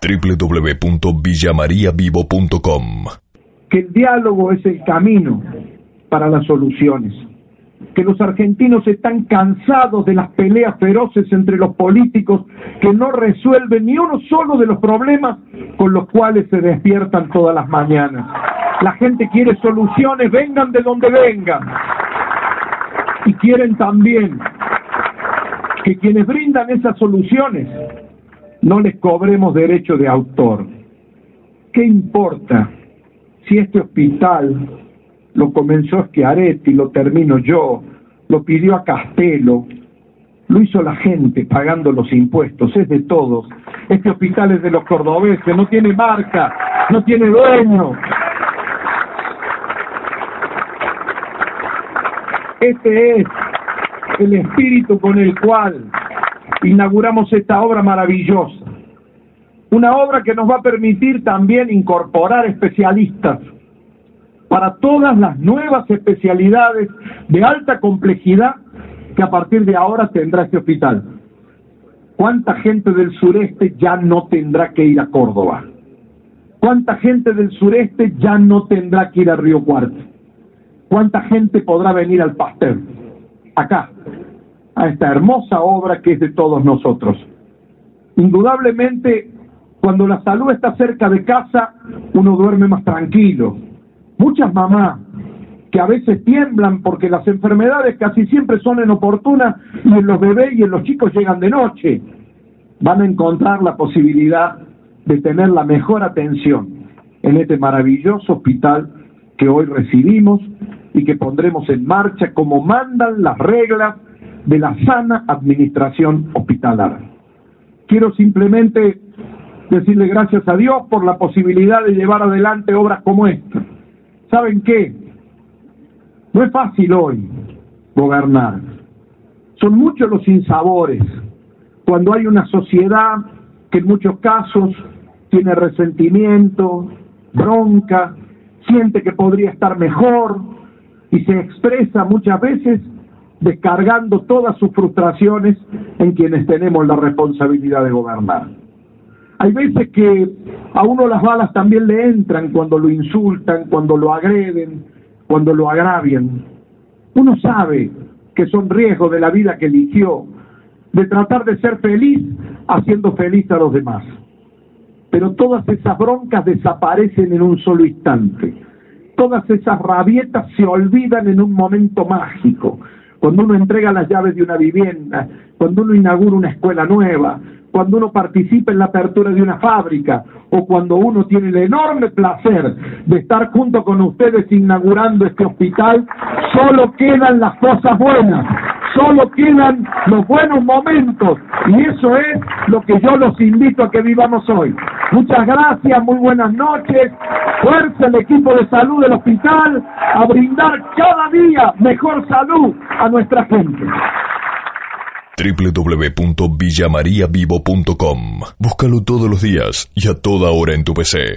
www.villamariavivo.com Que el diálogo es el camino para las soluciones. Que los argentinos están cansados de las peleas feroces entre los políticos que no resuelven ni uno solo de los problemas con los cuales se despiertan todas las mañanas. La gente quiere soluciones, vengan de donde vengan. Y quieren también que quienes brindan esas soluciones no les cobremos derecho de autor. ¿Qué importa si este hospital lo comenzó Schiaretti, lo termino yo, lo pidió a Castelo, lo hizo la gente pagando los impuestos, es de todos. Este hospital es de los cordobeses, no tiene marca, no tiene dueño. Este es el espíritu con el cual inauguramos esta obra maravillosa. Una obra que nos va a permitir también incorporar especialistas para todas las nuevas especialidades de alta complejidad que a partir de ahora tendrá este hospital. ¿Cuánta gente del sureste ya no tendrá que ir a Córdoba? ¿Cuánta gente del sureste ya no tendrá que ir a Río Cuarto? ¿Cuánta gente podrá venir al Pastel? Acá, a esta hermosa obra que es de todos nosotros. Indudablemente, cuando la salud está cerca de casa, uno duerme más tranquilo. Muchas mamás que a veces tiemblan porque las enfermedades casi siempre son inoportunas y en los bebés y en los chicos llegan de noche, van a encontrar la posibilidad de tener la mejor atención en este maravilloso hospital que hoy recibimos y que pondremos en marcha como mandan las reglas de la sana administración hospitalaria. Quiero simplemente decirle gracias a Dios por la posibilidad de llevar adelante obras como esta. ¿Saben qué? No es fácil hoy gobernar. Son muchos los sinsabores cuando hay una sociedad que en muchos casos tiene resentimiento, bronca, siente que podría estar mejor y se expresa muchas veces descargando todas sus frustraciones en quienes tenemos la responsabilidad de gobernar. Hay veces que a uno las balas también le entran cuando lo insultan, cuando lo agreden, cuando lo agravian. Uno sabe que son riesgos de la vida que eligió, de tratar de ser feliz haciendo feliz a los demás. Pero todas esas broncas desaparecen en un solo instante. Todas esas rabietas se olvidan en un momento mágico cuando uno entrega las llaves de una vivienda, cuando uno inaugura una escuela nueva, cuando uno participa en la apertura de una fábrica o cuando uno tiene el enorme placer de estar junto con ustedes inaugurando este hospital, solo quedan las cosas buenas, solo quedan los buenos momentos y eso es lo que yo los invito a que vivamos hoy. Muchas gracias, muy buenas noches, fuerza el equipo de salud del hospital a brindar cada día mejor salud a nuestra gente www.villamariavivo.com. Búscalo todos los días y a toda hora en tu PC.